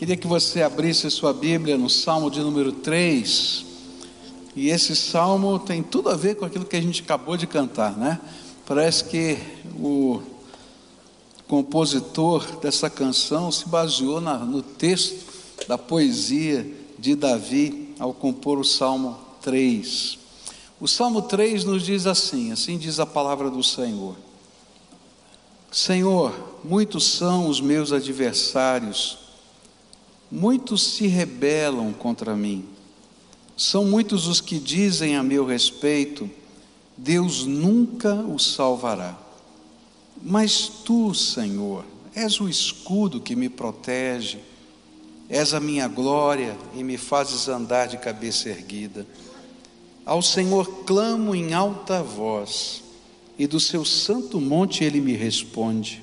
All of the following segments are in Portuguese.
Queria que você abrisse sua Bíblia no Salmo de número 3. E esse salmo tem tudo a ver com aquilo que a gente acabou de cantar, né? Parece que o compositor dessa canção se baseou na, no texto da poesia de Davi ao compor o Salmo 3. O Salmo 3 nos diz assim: assim diz a palavra do Senhor. Senhor, muitos são os meus adversários, muitos se rebelam contra mim. São muitos os que dizem a meu respeito: Deus nunca o salvará. Mas tu, Senhor, és o escudo que me protege, és a minha glória e me fazes andar de cabeça erguida. Ao Senhor clamo em alta voz, e do seu santo monte ele me responde.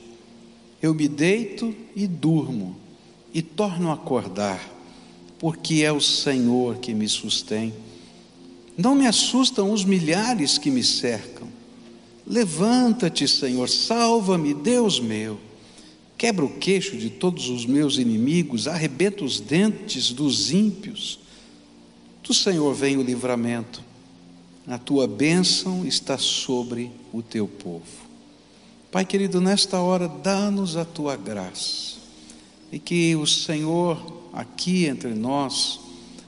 Eu me deito e durmo, e torno a acordar, porque é o Senhor que me sustém. Não me assustam os milhares que me cercam. Levanta-te, Senhor, salva-me, Deus meu. Quebra o queixo de todos os meus inimigos, arrebenta os dentes dos ímpios. Do Senhor vem o livramento a tua bênção está sobre o teu povo. Pai querido, nesta hora, dá-nos a tua graça e que o Senhor aqui entre nós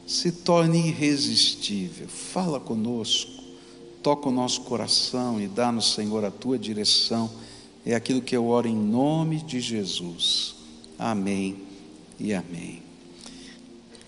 se torne irresistível. Fala conosco, toca o nosso coração e dá-nos, Senhor, a tua direção. É aquilo que eu oro em nome de Jesus. Amém e amém.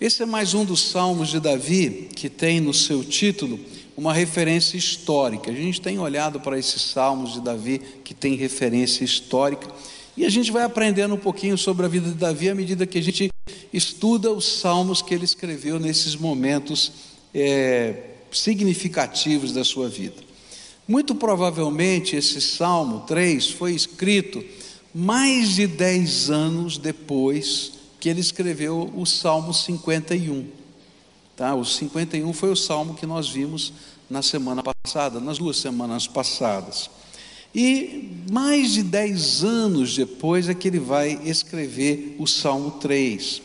Esse é mais um dos salmos de Davi que tem no seu título uma referência histórica. A gente tem olhado para esses salmos de Davi que tem referência histórica e a gente vai aprendendo um pouquinho sobre a vida de Davi à medida que a gente estuda os salmos que ele escreveu nesses momentos é, significativos da sua vida. Muito provavelmente esse salmo 3 foi escrito mais de 10 anos depois que ele escreveu o salmo 51. Tá? O 51 foi o salmo que nós vimos na semana passada, nas duas semanas passadas. E mais de dez anos depois é que ele vai escrever o Salmo 3.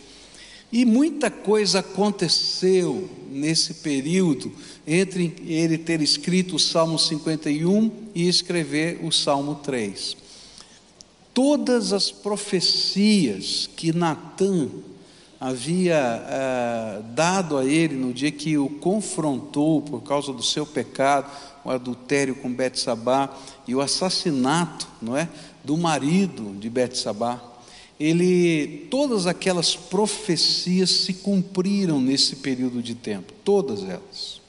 E muita coisa aconteceu nesse período entre ele ter escrito o Salmo 51 e escrever o Salmo 3. Todas as profecias que Natan havia eh, dado a ele no dia que o confrontou por causa do seu pecado, o adultério com Betsabá e o assassinato, não é, do marido de Betsabá. Ele, todas aquelas profecias se cumpriram nesse período de tempo, todas elas.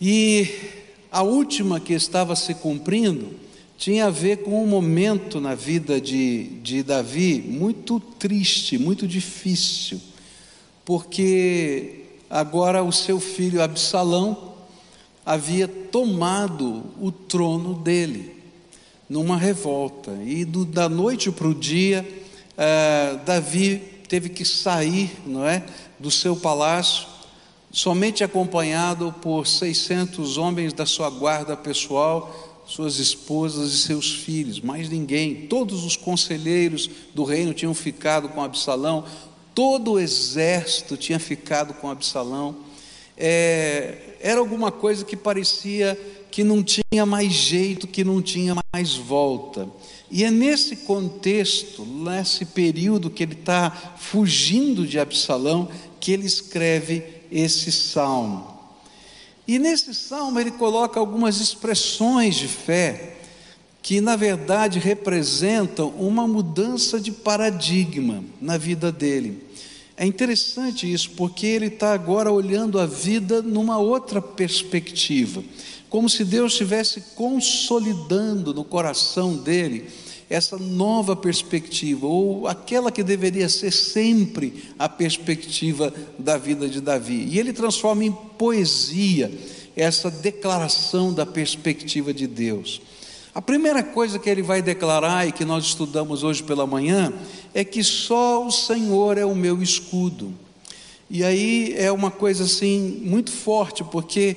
E a última que estava se cumprindo tinha a ver com um momento na vida de, de Davi muito triste, muito difícil, porque agora o seu filho Absalão havia tomado o trono dele numa revolta, e do, da noite para o dia, eh, Davi teve que sair, não é, do seu palácio, somente acompanhado por 600 homens da sua guarda pessoal suas esposas e seus filhos, mais ninguém. Todos os conselheiros do reino tinham ficado com Absalão, todo o exército tinha ficado com Absalão. É, era alguma coisa que parecia que não tinha mais jeito, que não tinha mais volta. E é nesse contexto, nesse período que ele está fugindo de Absalão, que ele escreve esse salmo. E nesse salmo ele coloca algumas expressões de fé que, na verdade, representam uma mudança de paradigma na vida dele. É interessante isso, porque ele está agora olhando a vida numa outra perspectiva, como se Deus estivesse consolidando no coração dele essa nova perspectiva, ou aquela que deveria ser sempre a perspectiva da vida de Davi. E ele transforma em poesia essa declaração da perspectiva de Deus. A primeira coisa que ele vai declarar e que nós estudamos hoje pela manhã é que só o Senhor é o meu escudo. E aí é uma coisa assim muito forte, porque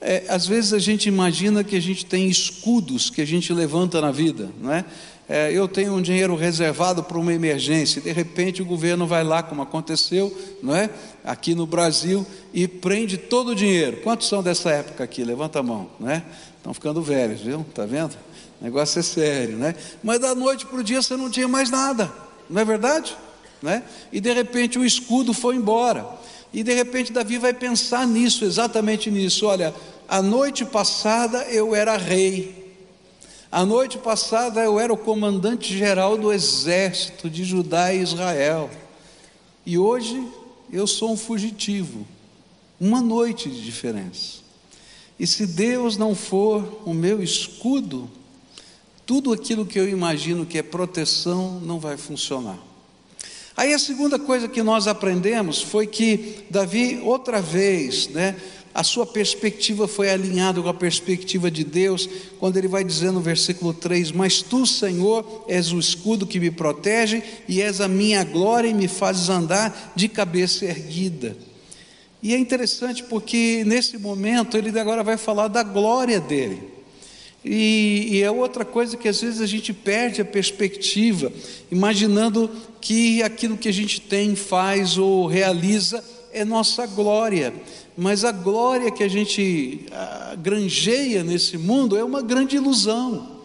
é, às vezes a gente imagina que a gente tem escudos que a gente levanta na vida, não é? É, eu tenho um dinheiro reservado para uma emergência, de repente o governo vai lá, como aconteceu, não é? Aqui no Brasil, e prende todo o dinheiro. Quantos são dessa época aqui? Levanta a mão, não é? Estão ficando velhos, viu? Está vendo? O negócio é sério, né? Mas da noite para o dia você não tinha mais nada, não é verdade? Né? E de repente o escudo foi embora. E de repente Davi vai pensar nisso, exatamente nisso. Olha, a noite passada eu era rei. A noite passada eu era o comandante geral do exército de Judá e Israel. E hoje eu sou um fugitivo. Uma noite de diferença. E se Deus não for o meu escudo, tudo aquilo que eu imagino que é proteção não vai funcionar. Aí a segunda coisa que nós aprendemos foi que Davi, outra vez, né, a sua perspectiva foi alinhada com a perspectiva de Deus, quando ele vai dizendo no versículo 3: Mas tu, Senhor, és o escudo que me protege, e és a minha glória e me fazes andar de cabeça erguida. E é interessante porque nesse momento ele agora vai falar da glória dele. E, e, é outra coisa que às vezes a gente perde a perspectiva, imaginando que aquilo que a gente tem, faz ou realiza é nossa glória. Mas a glória que a gente a, granjeia nesse mundo é uma grande ilusão.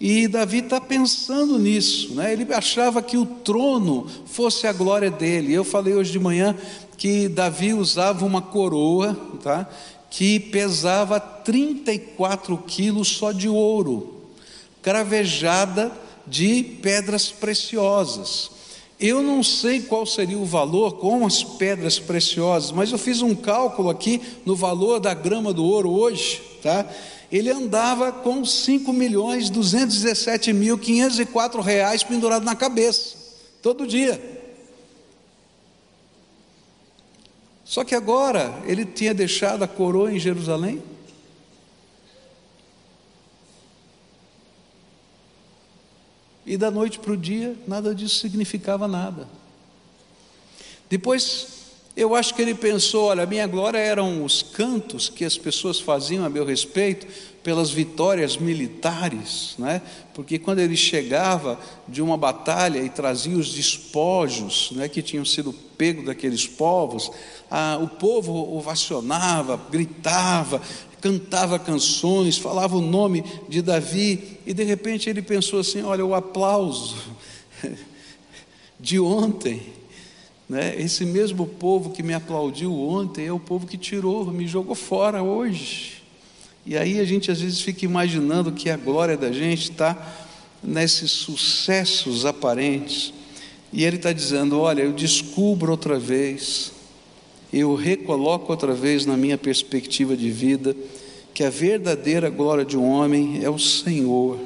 E Davi está pensando nisso, né? ele achava que o trono fosse a glória dele. Eu falei hoje de manhã que Davi usava uma coroa, tá? que pesava 34 quilos só de ouro, cravejada de pedras preciosas. Eu não sei qual seria o valor com as pedras preciosas, mas eu fiz um cálculo aqui no valor da grama do ouro hoje, tá? Ele andava com 5 milhões 217 mil 504 reais pendurado na cabeça, todo dia. Só que agora ele tinha deixado a coroa em Jerusalém. E da noite para o dia, nada disso significava nada. Depois, eu acho que ele pensou: olha, a minha glória eram os cantos que as pessoas faziam a meu respeito pelas vitórias militares, né? porque quando ele chegava de uma batalha e trazia os despojos né, que tinham sido pegos daqueles povos, ah, o povo ovacionava, gritava, cantava canções, falava o nome de Davi, e de repente ele pensou assim: olha, o aplauso de ontem, né? esse mesmo povo que me aplaudiu ontem é o povo que tirou, me jogou fora hoje. E aí a gente às vezes fica imaginando que a glória da gente está nesses sucessos aparentes. E ele está dizendo: Olha, eu descubro outra vez eu recoloco outra vez na minha perspectiva de vida que a verdadeira glória de um homem é o Senhor,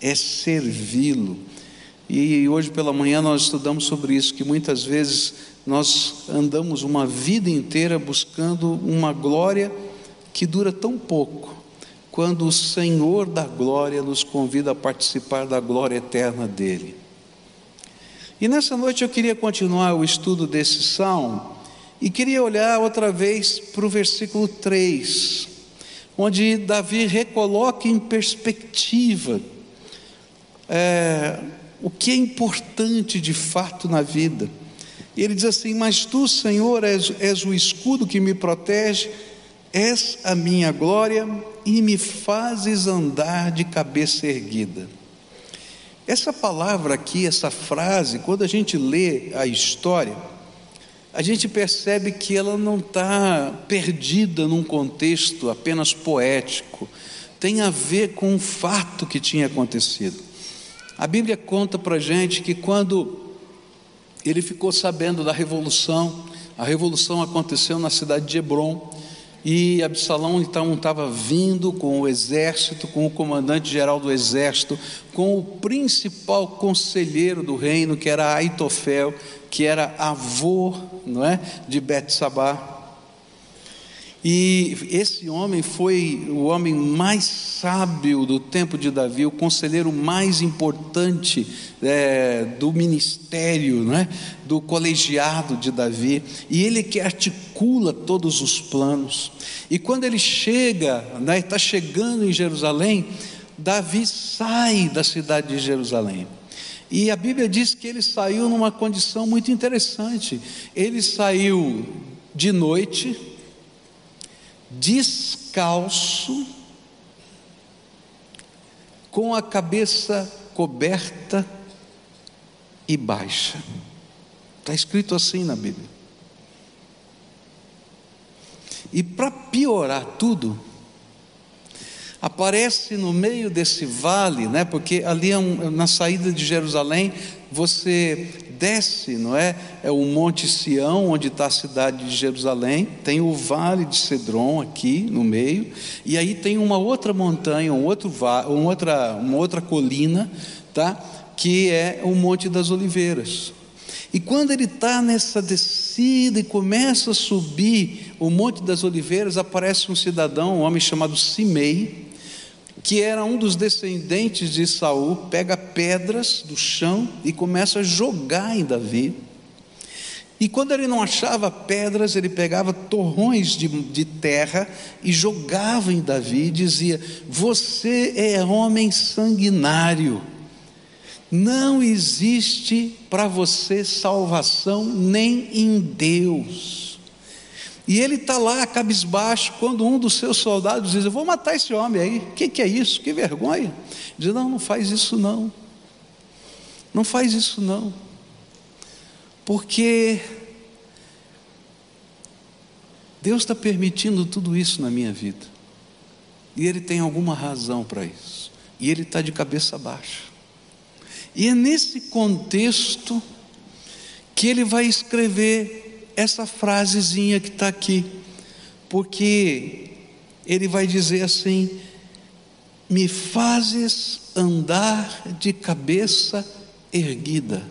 é servi-lo. E hoje pela manhã nós estudamos sobre isso, que muitas vezes nós andamos uma vida inteira buscando uma glória que dura tão pouco, quando o Senhor da glória nos convida a participar da glória eterna dele. E nessa noite eu queria continuar o estudo desse salmo e queria olhar outra vez para o versículo 3, onde Davi recoloca em perspectiva é, o que é importante de fato na vida. E ele diz assim: Mas tu, Senhor, és, és o escudo que me protege, és a minha glória e me fazes andar de cabeça erguida. Essa palavra aqui, essa frase, quando a gente lê a história, a gente percebe que ela não está perdida num contexto apenas poético, tem a ver com um fato que tinha acontecido. A Bíblia conta para gente que quando ele ficou sabendo da revolução, a revolução aconteceu na cidade de Hebron, e Absalão então estava vindo com o exército, com o comandante geral do exército, com o principal conselheiro do reino, que era Aitofel, que era avô, não é, de Betsabá. E esse homem foi o homem mais sábio do tempo de Davi, o conselheiro mais importante é, do ministério, né, do colegiado de Davi, e ele que articula todos os planos. E quando ele chega, está né, chegando em Jerusalém, Davi sai da cidade de Jerusalém. E a Bíblia diz que ele saiu numa condição muito interessante. Ele saiu de noite, descalço, com a cabeça coberta e baixa. Está escrito assim na Bíblia. E para piorar tudo, aparece no meio desse vale, né? Porque ali é um, na saída de Jerusalém você desce, não é? É o Monte Sião, onde está a cidade de Jerusalém. Tem o Vale de Cedron aqui no meio, e aí tem uma outra montanha, um outro uma outra, uma outra colina, tá? Que é o Monte das Oliveiras. E quando ele está nessa descida e começa a subir o Monte das Oliveiras, aparece um cidadão, um homem chamado Simei, que era um dos descendentes de Saul, pega pedras do chão e começa a jogar em Davi. E quando ele não achava pedras, ele pegava torrões de, de terra e jogava em Davi e dizia: Você é homem sanguinário não existe para você salvação nem em Deus. E ele está lá, cabisbaixo, quando um dos seus soldados diz: Eu vou matar esse homem aí. O que, que é isso? Que vergonha. Diz: Não, não faz isso não. Não faz isso não. Porque Deus está permitindo tudo isso na minha vida. E Ele tem alguma razão para isso. E Ele está de cabeça baixa. E é nesse contexto que ele vai escrever essa frasezinha que está aqui, porque ele vai dizer assim: Me fazes andar de cabeça erguida.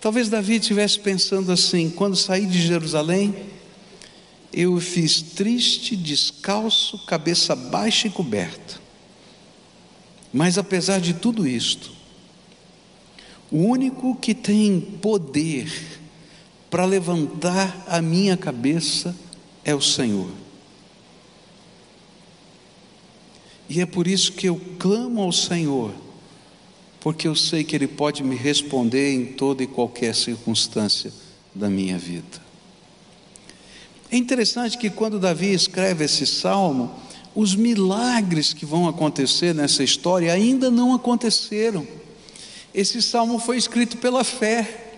Talvez Davi estivesse pensando assim: quando saí de Jerusalém, eu fiz triste, descalço, cabeça baixa e coberta. Mas apesar de tudo isto, o único que tem poder para levantar a minha cabeça é o Senhor. E é por isso que eu clamo ao Senhor, porque eu sei que Ele pode me responder em toda e qualquer circunstância da minha vida. É interessante que quando Davi escreve esse salmo, os milagres que vão acontecer nessa história ainda não aconteceram. Esse salmo foi escrito pela fé.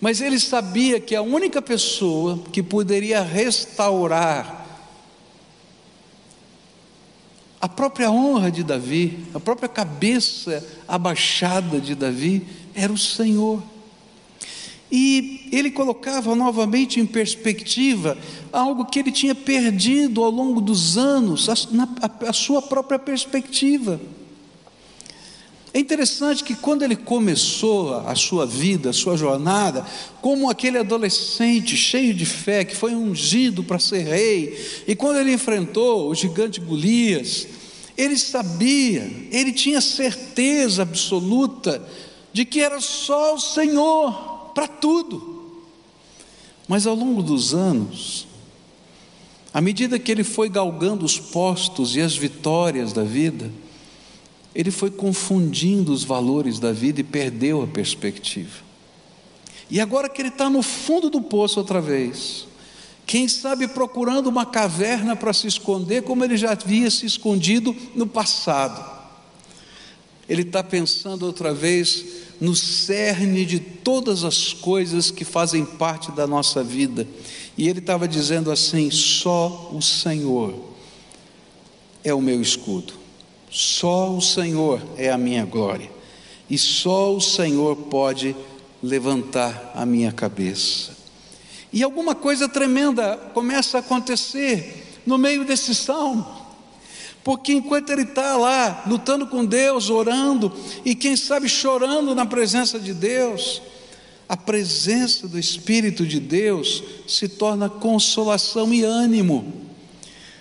Mas ele sabia que a única pessoa que poderia restaurar a própria honra de Davi, a própria cabeça abaixada de Davi, era o Senhor. E ele colocava novamente em perspectiva algo que ele tinha perdido ao longo dos anos, a, a, a sua própria perspectiva. É interessante que quando ele começou a sua vida, a sua jornada, como aquele adolescente cheio de fé, que foi ungido para ser rei, e quando ele enfrentou o gigante Golias, ele sabia, ele tinha certeza absoluta de que era só o Senhor para tudo. Mas ao longo dos anos, à medida que ele foi galgando os postos e as vitórias da vida, ele foi confundindo os valores da vida e perdeu a perspectiva. E agora que ele está no fundo do poço outra vez, quem sabe procurando uma caverna para se esconder, como ele já havia se escondido no passado. Ele está pensando outra vez no cerne de todas as coisas que fazem parte da nossa vida. E ele estava dizendo assim: só o Senhor é o meu escudo, só o Senhor é a minha glória, e só o Senhor pode levantar a minha cabeça. E alguma coisa tremenda começa a acontecer no meio desse salmo. Porque enquanto ele está lá lutando com Deus, orando, e quem sabe chorando na presença de Deus, a presença do Espírito de Deus se torna consolação e ânimo.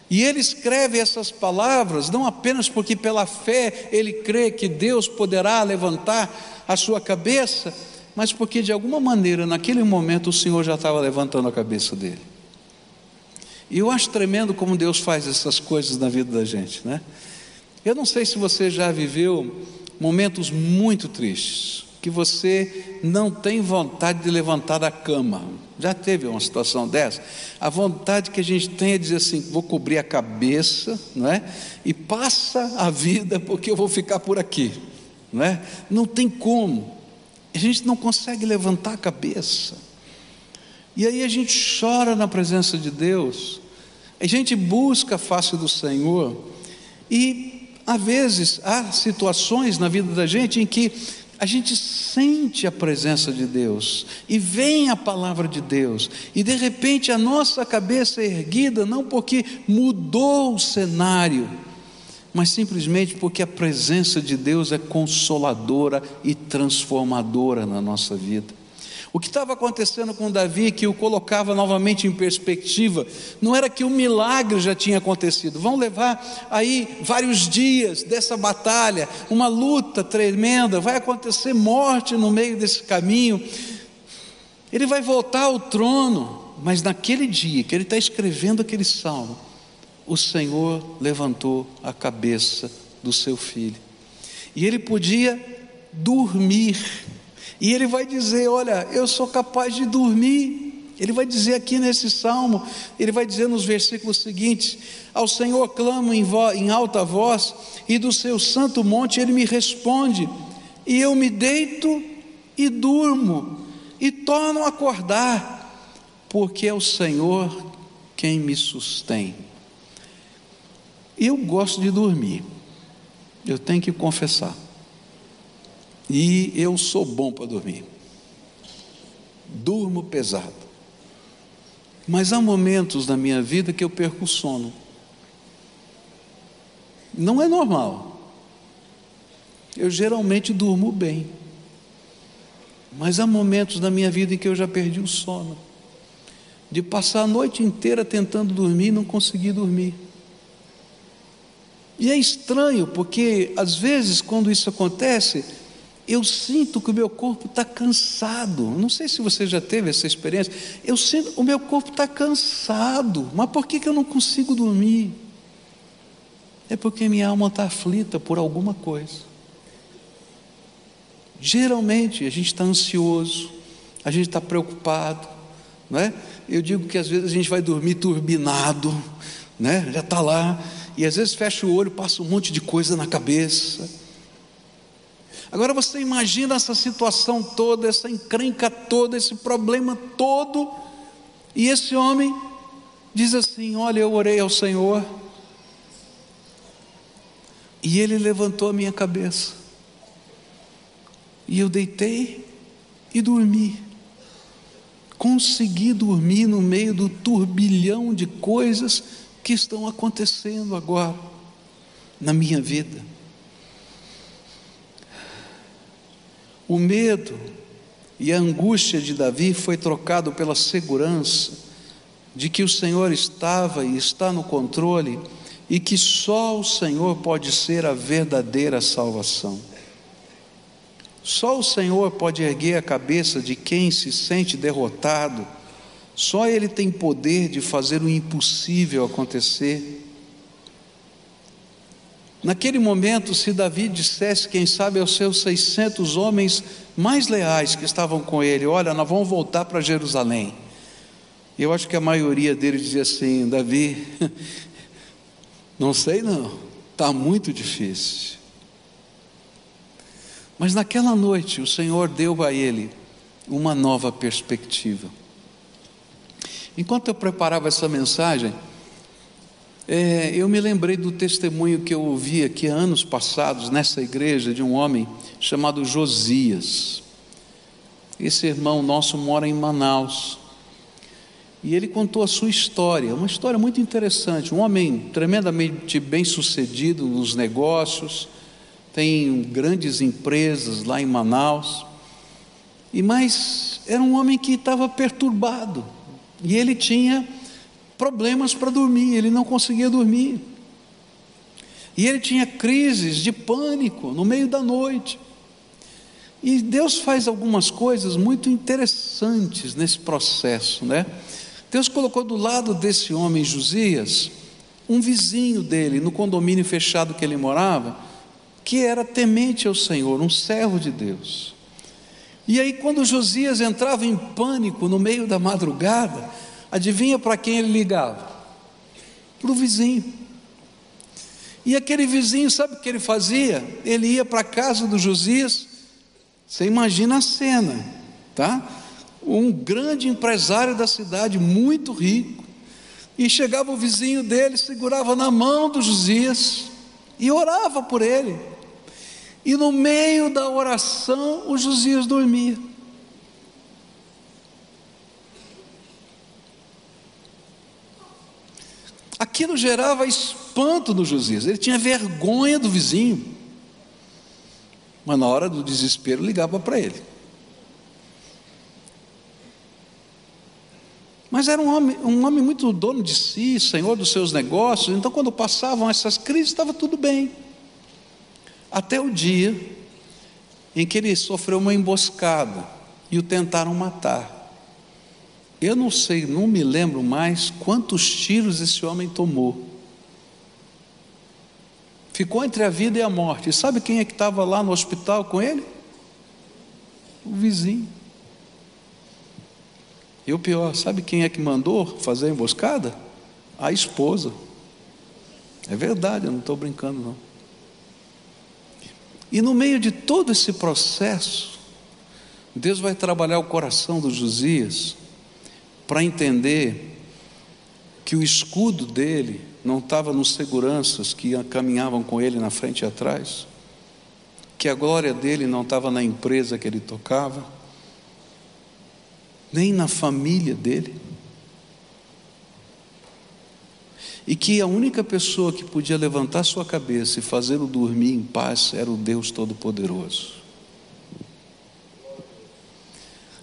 E ele escreve essas palavras não apenas porque pela fé ele crê que Deus poderá levantar a sua cabeça, mas porque de alguma maneira naquele momento o Senhor já estava levantando a cabeça dele. E eu acho tremendo como Deus faz essas coisas na vida da gente, né? Eu não sei se você já viveu momentos muito tristes, que você não tem vontade de levantar da cama. Já teve uma situação dessa? A vontade que a gente tem é dizer assim: vou cobrir a cabeça, não é? E passa a vida porque eu vou ficar por aqui, não é? Não tem como. A gente não consegue levantar a cabeça. E aí a gente chora na presença de Deus, a gente busca a face do Senhor, e às vezes há situações na vida da gente em que a gente sente a presença de Deus e vem a palavra de Deus, e de repente a nossa cabeça é erguida não porque mudou o cenário, mas simplesmente porque a presença de Deus é consoladora e transformadora na nossa vida. O que estava acontecendo com Davi, que o colocava novamente em perspectiva, não era que o milagre já tinha acontecido, vão levar aí vários dias dessa batalha, uma luta tremenda, vai acontecer morte no meio desse caminho, ele vai voltar ao trono, mas naquele dia que ele está escrevendo aquele salmo, o Senhor levantou a cabeça do seu filho, e ele podia dormir, e ele vai dizer: Olha, eu sou capaz de dormir. Ele vai dizer aqui nesse salmo, ele vai dizer nos versículos seguintes: Ao Senhor clamo em, em alta voz, e do seu santo monte ele me responde, e eu me deito e durmo, e torno a acordar, porque é o Senhor quem me sustém. Eu gosto de dormir, eu tenho que confessar. E eu sou bom para dormir. Durmo pesado. Mas há momentos na minha vida que eu perco o sono. Não é normal. Eu geralmente durmo bem. Mas há momentos na minha vida em que eu já perdi o sono. De passar a noite inteira tentando dormir e não conseguir dormir. E é estranho, porque às vezes, quando isso acontece, eu sinto que o meu corpo está cansado. Não sei se você já teve essa experiência. Eu sinto, o meu corpo está cansado. Mas por que, que eu não consigo dormir? É porque minha alma está aflita por alguma coisa. Geralmente a gente está ansioso, a gente está preocupado, não é? Eu digo que às vezes a gente vai dormir turbinado, né? Já está lá e às vezes fecha o olho, passa um monte de coisa na cabeça Agora você imagina essa situação toda, essa encrenca toda, esse problema todo, e esse homem diz assim: Olha, eu orei ao Senhor, e Ele levantou a minha cabeça, e eu deitei e dormi. Consegui dormir no meio do turbilhão de coisas que estão acontecendo agora na minha vida. O medo e a angústia de Davi foi trocado pela segurança de que o Senhor estava e está no controle e que só o Senhor pode ser a verdadeira salvação. Só o Senhor pode erguer a cabeça de quem se sente derrotado, só Ele tem poder de fazer o impossível acontecer. Naquele momento, se Davi dissesse, quem sabe, aos seus 600 homens mais leais que estavam com ele: Olha, nós vamos voltar para Jerusalém. Eu acho que a maioria deles dizia assim: Davi, não sei não, está muito difícil. Mas naquela noite, o Senhor deu a ele uma nova perspectiva. Enquanto eu preparava essa mensagem, é, eu me lembrei do testemunho que eu ouvi aqui anos passados nessa igreja de um homem chamado Josias. Esse irmão nosso mora em Manaus. E ele contou a sua história, uma história muito interessante. Um homem tremendamente bem sucedido nos negócios, tem grandes empresas lá em Manaus. E mas era um homem que estava perturbado. E ele tinha problemas para dormir, ele não conseguia dormir. E ele tinha crises de pânico no meio da noite. E Deus faz algumas coisas muito interessantes nesse processo, né? Deus colocou do lado desse homem Josias um vizinho dele, no condomínio fechado que ele morava, que era temente ao Senhor, um servo de Deus. E aí, quando Josias entrava em pânico no meio da madrugada, adivinha para quem ele ligava? Para o vizinho. E aquele vizinho, sabe o que ele fazia? Ele ia para a casa do Josias, você imagina a cena, tá? Um grande empresário da cidade, muito rico, e chegava o vizinho dele, segurava na mão do Josias e orava por ele. E no meio da oração, o Josias dormia. Aquilo gerava espanto no Josias, ele tinha vergonha do vizinho. Mas na hora do desespero ligava para ele. Mas era um homem, um homem muito dono de si, senhor dos seus negócios, então quando passavam essas crises estava tudo bem. Até o dia em que ele sofreu uma emboscada e o tentaram matar. Eu não sei, não me lembro mais quantos tiros esse homem tomou. Ficou entre a vida e a morte. E sabe quem é que estava lá no hospital com ele? O vizinho. E o pior, sabe quem é que mandou fazer a emboscada? A esposa. É verdade, eu não estou brincando, não. E no meio de todo esse processo, Deus vai trabalhar o coração do Josias para entender que o escudo dele não estava nos seguranças que caminhavam com ele na frente e atrás, que a glória dele não estava na empresa que ele tocava, nem na família dele. E que a única pessoa que podia levantar sua cabeça e fazê-lo dormir em paz era o Deus Todo-Poderoso.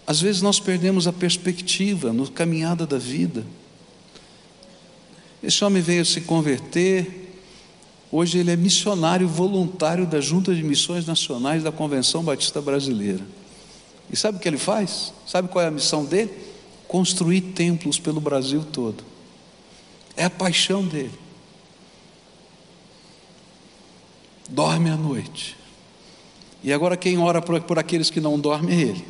Às vezes nós perdemos a perspectiva no caminhada da vida. Esse homem veio se converter, hoje ele é missionário voluntário da Junta de Missões Nacionais da Convenção Batista Brasileira. E sabe o que ele faz? Sabe qual é a missão dele? Construir templos pelo Brasil todo. É a paixão dele. Dorme à noite. E agora quem ora por, por aqueles que não dormem é ele.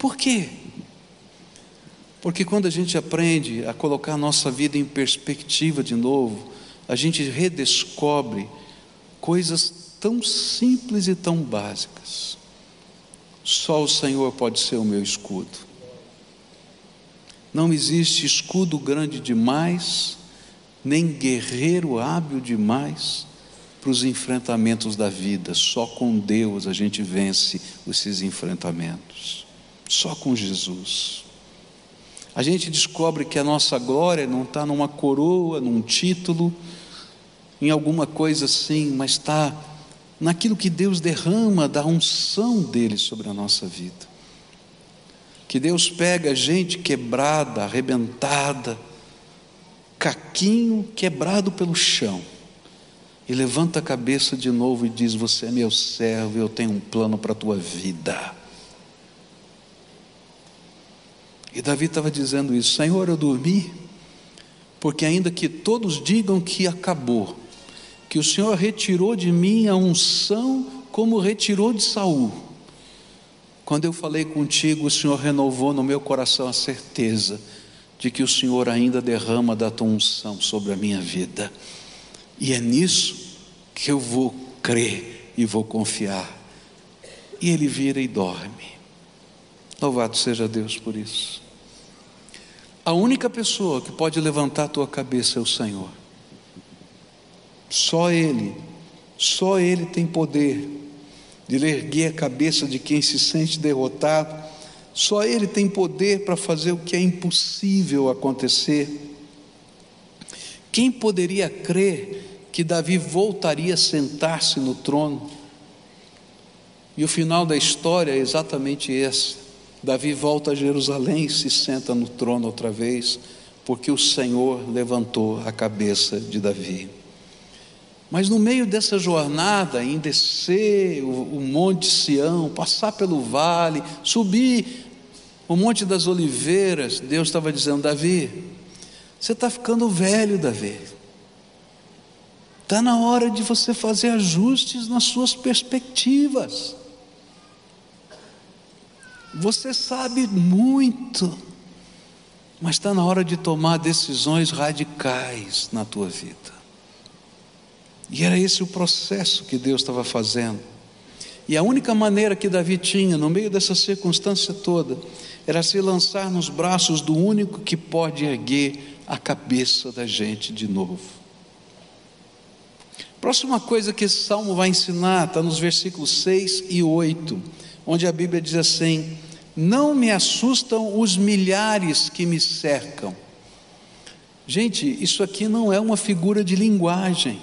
Por quê? Porque quando a gente aprende a colocar a nossa vida em perspectiva de novo, a gente redescobre coisas tão simples e tão básicas. Só o Senhor pode ser o meu escudo. Não existe escudo grande demais, nem guerreiro hábil demais para os enfrentamentos da vida. Só com Deus a gente vence esses enfrentamentos. Só com Jesus. A gente descobre que a nossa glória não está numa coroa, num título, em alguma coisa assim, mas está naquilo que Deus derrama da unção dele sobre a nossa vida. Que Deus pega gente quebrada, arrebentada, caquinho quebrado pelo chão, e levanta a cabeça de novo e diz: Você é meu servo, eu tenho um plano para a tua vida. E Davi estava dizendo isso: Senhor, eu dormi, porque ainda que todos digam que acabou, que o Senhor retirou de mim a unção como retirou de Saul. Quando eu falei contigo, o Senhor renovou no meu coração a certeza de que o Senhor ainda derrama da tua unção sobre a minha vida. E é nisso que eu vou crer e vou confiar. E ele vira e dorme. Louvado seja Deus por isso. A única pessoa que pode levantar a tua cabeça é o Senhor. Só Ele, só Ele tem poder de erguer a cabeça de quem se sente derrotado. Só Ele tem poder para fazer o que é impossível acontecer. Quem poderia crer que Davi voltaria a sentar-se no trono? E o final da história é exatamente esse. Davi volta a Jerusalém e se senta no trono outra vez, porque o Senhor levantou a cabeça de Davi. Mas no meio dessa jornada, em descer o, Monte Sião, passar pelo vale, subir o Monte das Oliveiras, Deus estava dizendo: Davi, você está ficando velho, Davi. Está na hora de você fazer ajustes nas suas perspectivas. Você sabe muito, mas está na hora de tomar decisões radicais na tua vida. E era esse o processo que Deus estava fazendo. E a única maneira que Davi tinha, no meio dessa circunstância toda, era se lançar nos braços do único que pode erguer a cabeça da gente de novo. Próxima coisa que esse salmo vai ensinar está nos versículos 6 e 8, onde a Bíblia diz assim: Não me assustam os milhares que me cercam. Gente, isso aqui não é uma figura de linguagem.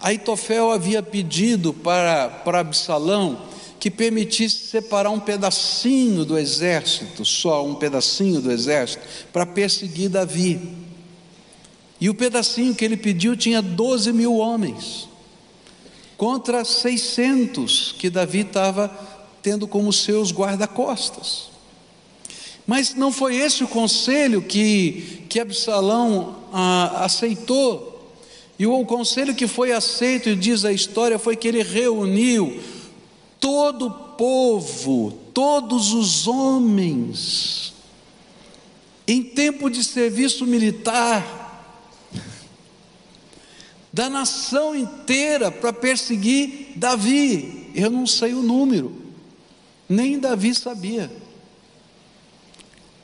Aitofel havia pedido para, para Absalão que permitisse separar um pedacinho do exército, só um pedacinho do exército, para perseguir Davi. E o pedacinho que ele pediu tinha 12 mil homens, contra 600 que Davi estava tendo como seus guarda-costas. Mas não foi esse o conselho que, que Absalão ah, aceitou e o conselho que foi aceito, e diz a história, foi que ele reuniu todo o povo, todos os homens, em tempo de serviço militar, da nação inteira para perseguir Davi. Eu não sei o número, nem Davi sabia.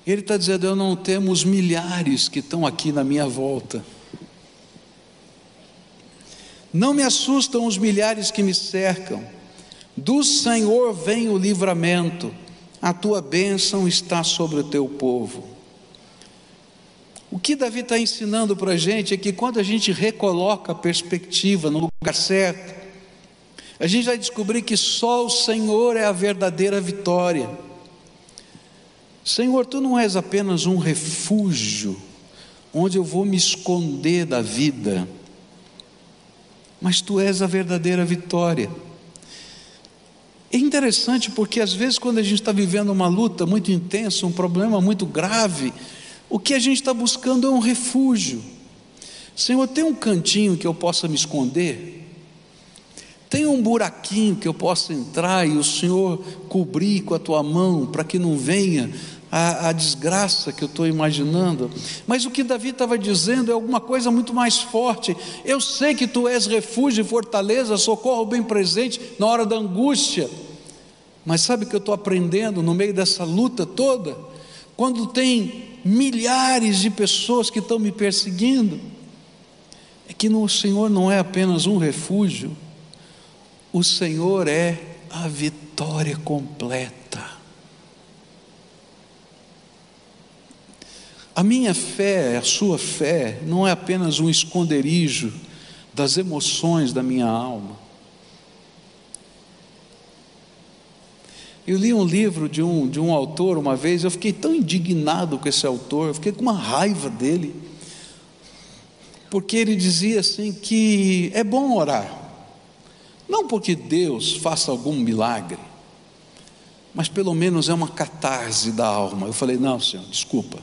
Ele está dizendo: Eu não temos milhares que estão aqui na minha volta. Não me assustam os milhares que me cercam. Do Senhor vem o livramento, a tua bênção está sobre o teu povo. O que Davi está ensinando para a gente é que quando a gente recoloca a perspectiva no lugar certo, a gente vai descobrir que só o Senhor é a verdadeira vitória. Senhor, tu não és apenas um refúgio onde eu vou me esconder da vida mas tu és a verdadeira vitória. É interessante porque às vezes, quando a gente está vivendo uma luta muito intensa, um problema muito grave, o que a gente está buscando é um refúgio. Senhor, tem um cantinho que eu possa me esconder? Tem um buraquinho que eu possa entrar e o Senhor cobrir com a tua mão para que não venha a, a desgraça que eu estou imaginando, mas o que Davi estava dizendo é alguma coisa muito mais forte. Eu sei que tu és refúgio e fortaleza, socorro bem presente na hora da angústia, mas sabe o que eu estou aprendendo no meio dessa luta toda? Quando tem milhares de pessoas que estão me perseguindo, é que no Senhor não é apenas um refúgio, o Senhor é a vitória completa. A minha fé, a sua fé, não é apenas um esconderijo das emoções da minha alma. Eu li um livro de um, de um autor uma vez, eu fiquei tão indignado com esse autor, eu fiquei com uma raiva dele, porque ele dizia assim que é bom orar, não porque Deus faça algum milagre, mas pelo menos é uma catarse da alma. Eu falei, não, Senhor, desculpa,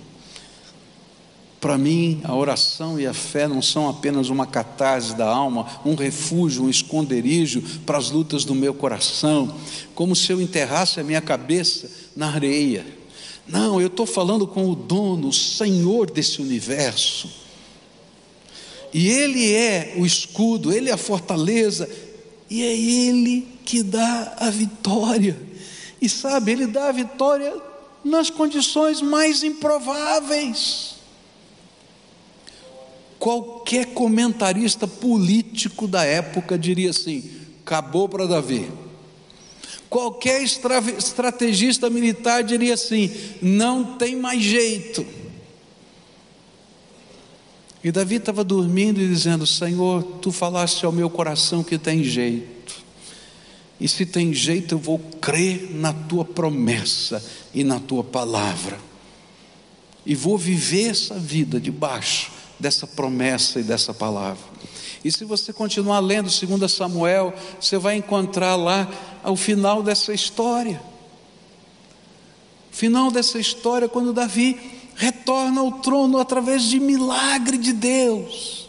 para mim, a oração e a fé não são apenas uma catarse da alma, um refúgio, um esconderijo para as lutas do meu coração, como se eu enterrasse a minha cabeça na areia. Não, eu estou falando com o dono, o Senhor desse universo. E Ele é o escudo, Ele é a fortaleza, e é Ele que dá a vitória. E sabe, Ele dá a vitória nas condições mais improváveis. Qualquer comentarista político da época diria assim: acabou para Davi. Qualquer estrategista militar diria assim: não tem mais jeito. E Davi estava dormindo e dizendo: Senhor, tu falaste ao meu coração que tem jeito. E se tem jeito, eu vou crer na tua promessa e na tua palavra. E vou viver essa vida debaixo dessa promessa e dessa palavra. E se você continuar lendo 2 Samuel, você vai encontrar lá o final dessa história. Final dessa história, quando Davi retorna ao trono através de milagre de Deus,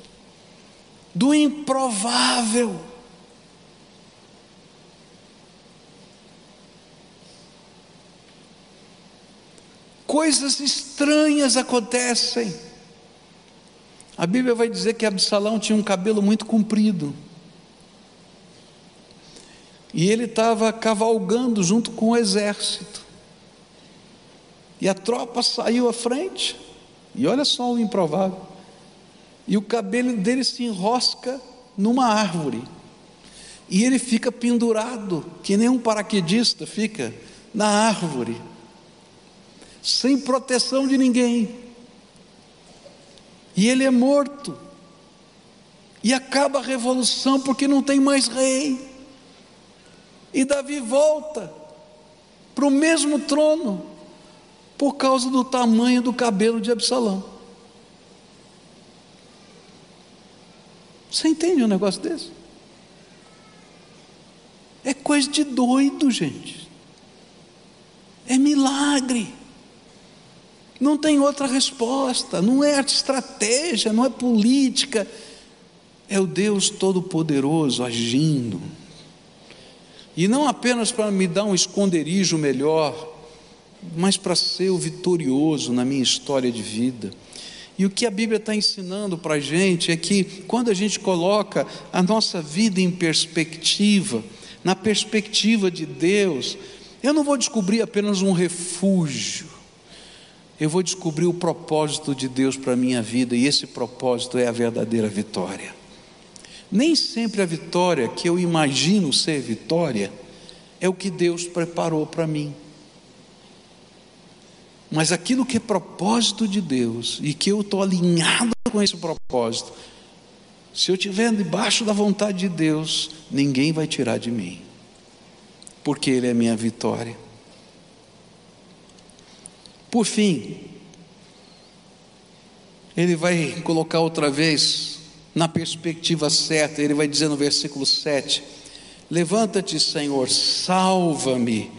do improvável. Coisas estranhas acontecem. A Bíblia vai dizer que Absalão tinha um cabelo muito comprido. E ele estava cavalgando junto com o exército. E a tropa saiu à frente. E olha só o improvável. E o cabelo dele se enrosca numa árvore. E ele fica pendurado, que nem um paraquedista fica, na árvore, sem proteção de ninguém. E ele é morto. E acaba a revolução porque não tem mais rei. E Davi volta para o mesmo trono por causa do tamanho do cabelo de Absalão. Você entende um negócio desse? É coisa de doido, gente. É milagre. Não tem outra resposta. Não é estratégia, não é política. É o Deus Todo-Poderoso agindo. E não apenas para me dar um esconderijo melhor, mas para ser o vitorioso na minha história de vida. E o que a Bíblia está ensinando para a gente é que quando a gente coloca a nossa vida em perspectiva, na perspectiva de Deus, eu não vou descobrir apenas um refúgio, eu vou descobrir o propósito de Deus para a minha vida, e esse propósito é a verdadeira vitória. Nem sempre a vitória que eu imagino ser vitória é o que Deus preparou para mim. Mas aquilo que é propósito de Deus e que eu estou alinhado com esse propósito, se eu estiver debaixo da vontade de Deus, ninguém vai tirar de mim, porque Ele é minha vitória. Por fim, Ele vai colocar outra vez na perspectiva certa. Ele vai dizer no versículo 7: Levanta-te, Senhor, salva-me,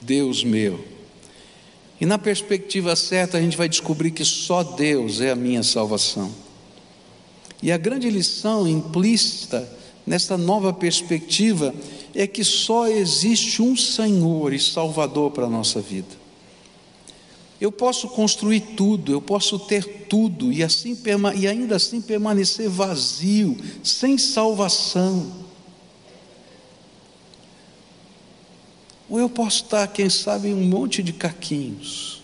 Deus meu. E na perspectiva certa, a gente vai descobrir que só Deus é a minha salvação. E a grande lição implícita nessa nova perspectiva é que só existe um Senhor e Salvador para a nossa vida. Eu posso construir tudo, eu posso ter tudo e, assim, e ainda assim permanecer vazio, sem salvação. Ou eu posso estar, quem sabe, em um monte de caquinhos.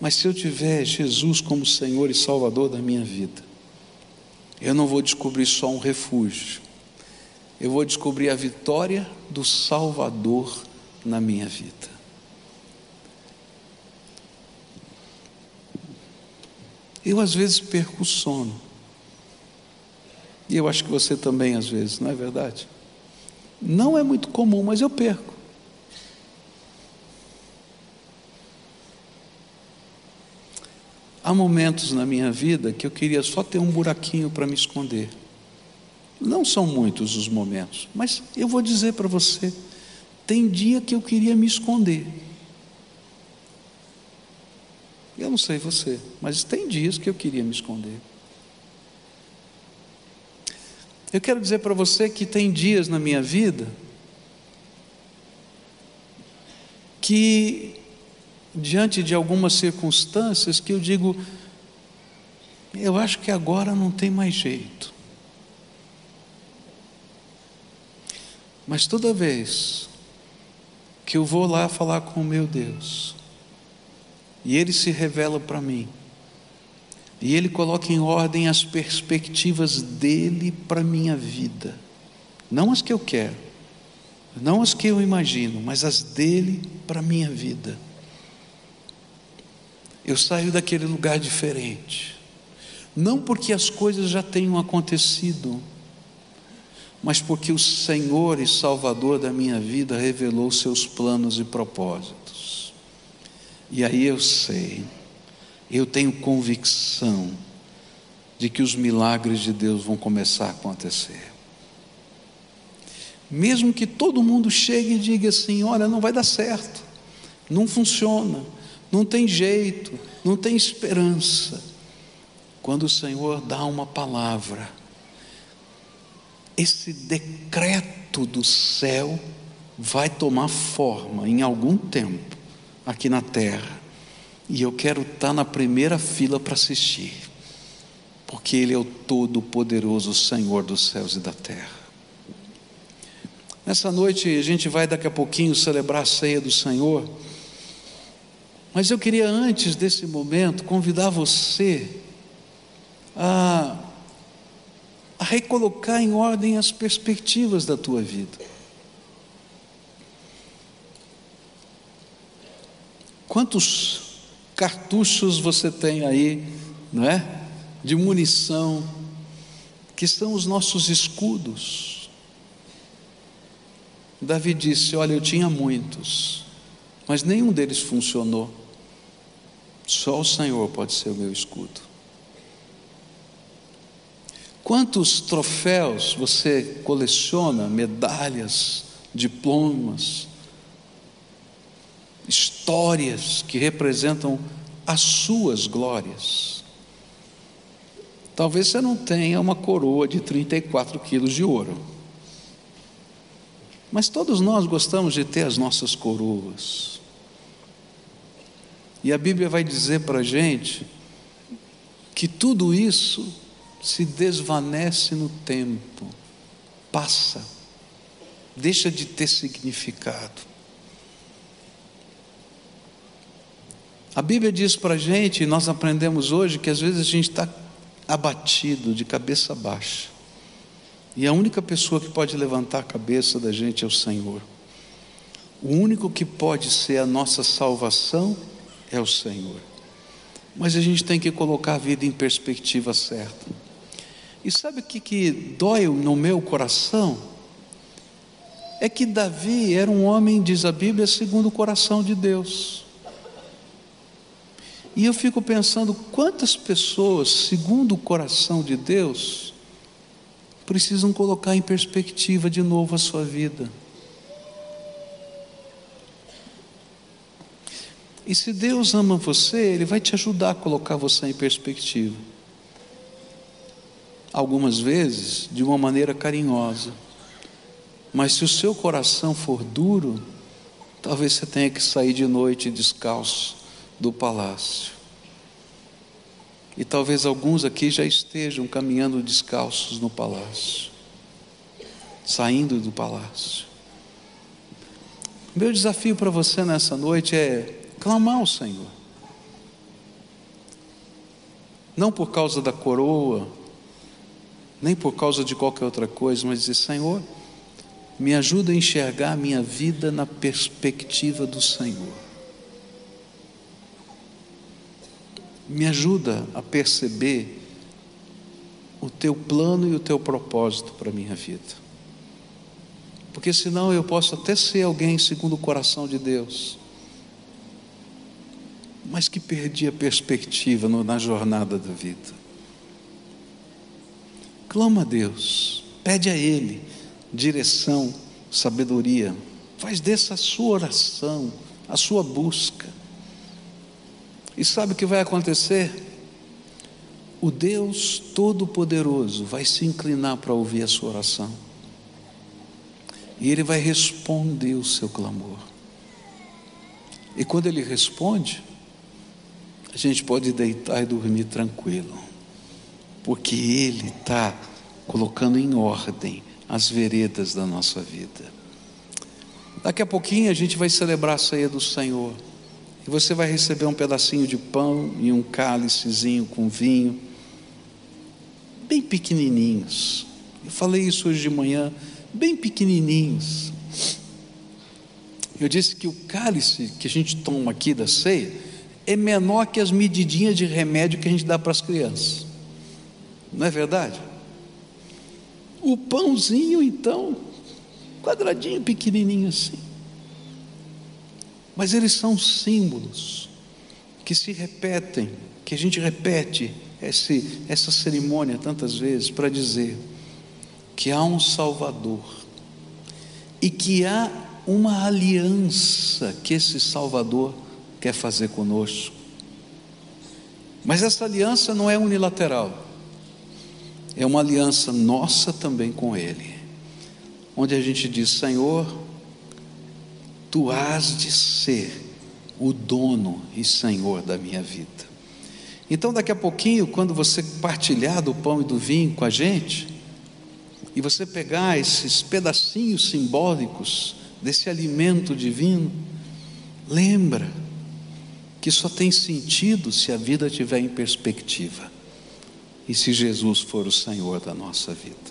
Mas se eu tiver Jesus como Senhor e Salvador da minha vida, eu não vou descobrir só um refúgio, eu vou descobrir a vitória do Salvador na minha vida. Eu às vezes perco o sono. E eu acho que você também às vezes, não é verdade? Não é muito comum, mas eu perco. Há momentos na minha vida que eu queria só ter um buraquinho para me esconder. Não são muitos os momentos, mas eu vou dizer para você: tem dia que eu queria me esconder. Eu não sei você, mas tem dias que eu queria me esconder. Eu quero dizer para você que tem dias na minha vida que, diante de algumas circunstâncias, que eu digo, eu acho que agora não tem mais jeito. Mas toda vez que eu vou lá falar com o meu Deus, e ele se revela para mim. E ele coloca em ordem as perspectivas dele para minha vida. Não as que eu quero, não as que eu imagino, mas as dele para minha vida. Eu saio daquele lugar diferente. Não porque as coisas já tenham acontecido, mas porque o Senhor e Salvador da minha vida revelou seus planos e propósitos. E aí eu sei, eu tenho convicção de que os milagres de Deus vão começar a acontecer. Mesmo que todo mundo chegue e diga assim: olha, não vai dar certo, Não funciona, não tem jeito, não tem esperança. Quando o Senhor dá uma palavra, esse decreto do céu vai tomar forma em algum tempo aqui na terra. E eu quero estar na primeira fila para assistir, porque Ele é o Todo-Poderoso Senhor dos céus e da terra. Nessa noite a gente vai daqui a pouquinho celebrar a ceia do Senhor, mas eu queria antes desse momento convidar você a, a recolocar em ordem as perspectivas da tua vida. Quantos cartuchos você tem aí, não é? De munição, que são os nossos escudos. Davi disse: Olha, eu tinha muitos, mas nenhum deles funcionou. Só o Senhor pode ser o meu escudo. Quantos troféus você coleciona, medalhas, diplomas, histórias que representam as suas glórias. Talvez você não tenha uma coroa de 34 quilos de ouro. Mas todos nós gostamos de ter as nossas coroas. E a Bíblia vai dizer para a gente que tudo isso se desvanece no tempo, passa, deixa de ter significado. A Bíblia diz para a gente, e nós aprendemos hoje, que às vezes a gente está abatido, de cabeça baixa. E a única pessoa que pode levantar a cabeça da gente é o Senhor. O único que pode ser a nossa salvação é o Senhor. Mas a gente tem que colocar a vida em perspectiva certa. E sabe o que, que dói no meu coração? É que Davi era um homem, diz a Bíblia, segundo o coração de Deus. E eu fico pensando quantas pessoas, segundo o coração de Deus, precisam colocar em perspectiva de novo a sua vida. E se Deus ama você, Ele vai te ajudar a colocar você em perspectiva. Algumas vezes de uma maneira carinhosa. Mas se o seu coração for duro, talvez você tenha que sair de noite descalço do palácio. E talvez alguns aqui já estejam caminhando descalços no palácio, saindo do palácio. Meu desafio para você nessa noite é clamar ao Senhor. Não por causa da coroa, nem por causa de qualquer outra coisa, mas dizer: Senhor, me ajuda a enxergar a minha vida na perspectiva do Senhor. Me ajuda a perceber o teu plano e o teu propósito para a minha vida. Porque senão eu posso até ser alguém segundo o coração de Deus, mas que perdi a perspectiva na jornada da vida. Clama a Deus, pede a Ele direção, sabedoria, faz dessa a sua oração, a sua busca. E sabe o que vai acontecer? O Deus Todo-Poderoso vai se inclinar para ouvir a sua oração. E Ele vai responder o seu clamor. E quando Ele responde, a gente pode deitar e dormir tranquilo, porque Ele está colocando em ordem as veredas da nossa vida. Daqui a pouquinho a gente vai celebrar a ceia do Senhor. E você vai receber um pedacinho de pão e um cálicezinho com vinho, bem pequenininhos. Eu falei isso hoje de manhã, bem pequenininhos. Eu disse que o cálice que a gente toma aqui da ceia é menor que as medidinhas de remédio que a gente dá para as crianças. Não é verdade? O pãozinho, então, quadradinho, pequenininho assim mas eles são símbolos que se repetem, que a gente repete esse, essa cerimônia tantas vezes para dizer que há um Salvador e que há uma aliança que esse Salvador quer fazer conosco. Mas essa aliança não é unilateral, é uma aliança nossa também com Ele, onde a gente diz: Senhor, tu has de ser o dono e senhor da minha vida. Então, daqui a pouquinho, quando você partilhar do pão e do vinho com a gente, e você pegar esses pedacinhos simbólicos desse alimento divino, lembra que só tem sentido se a vida estiver em perspectiva e se Jesus for o Senhor da nossa vida.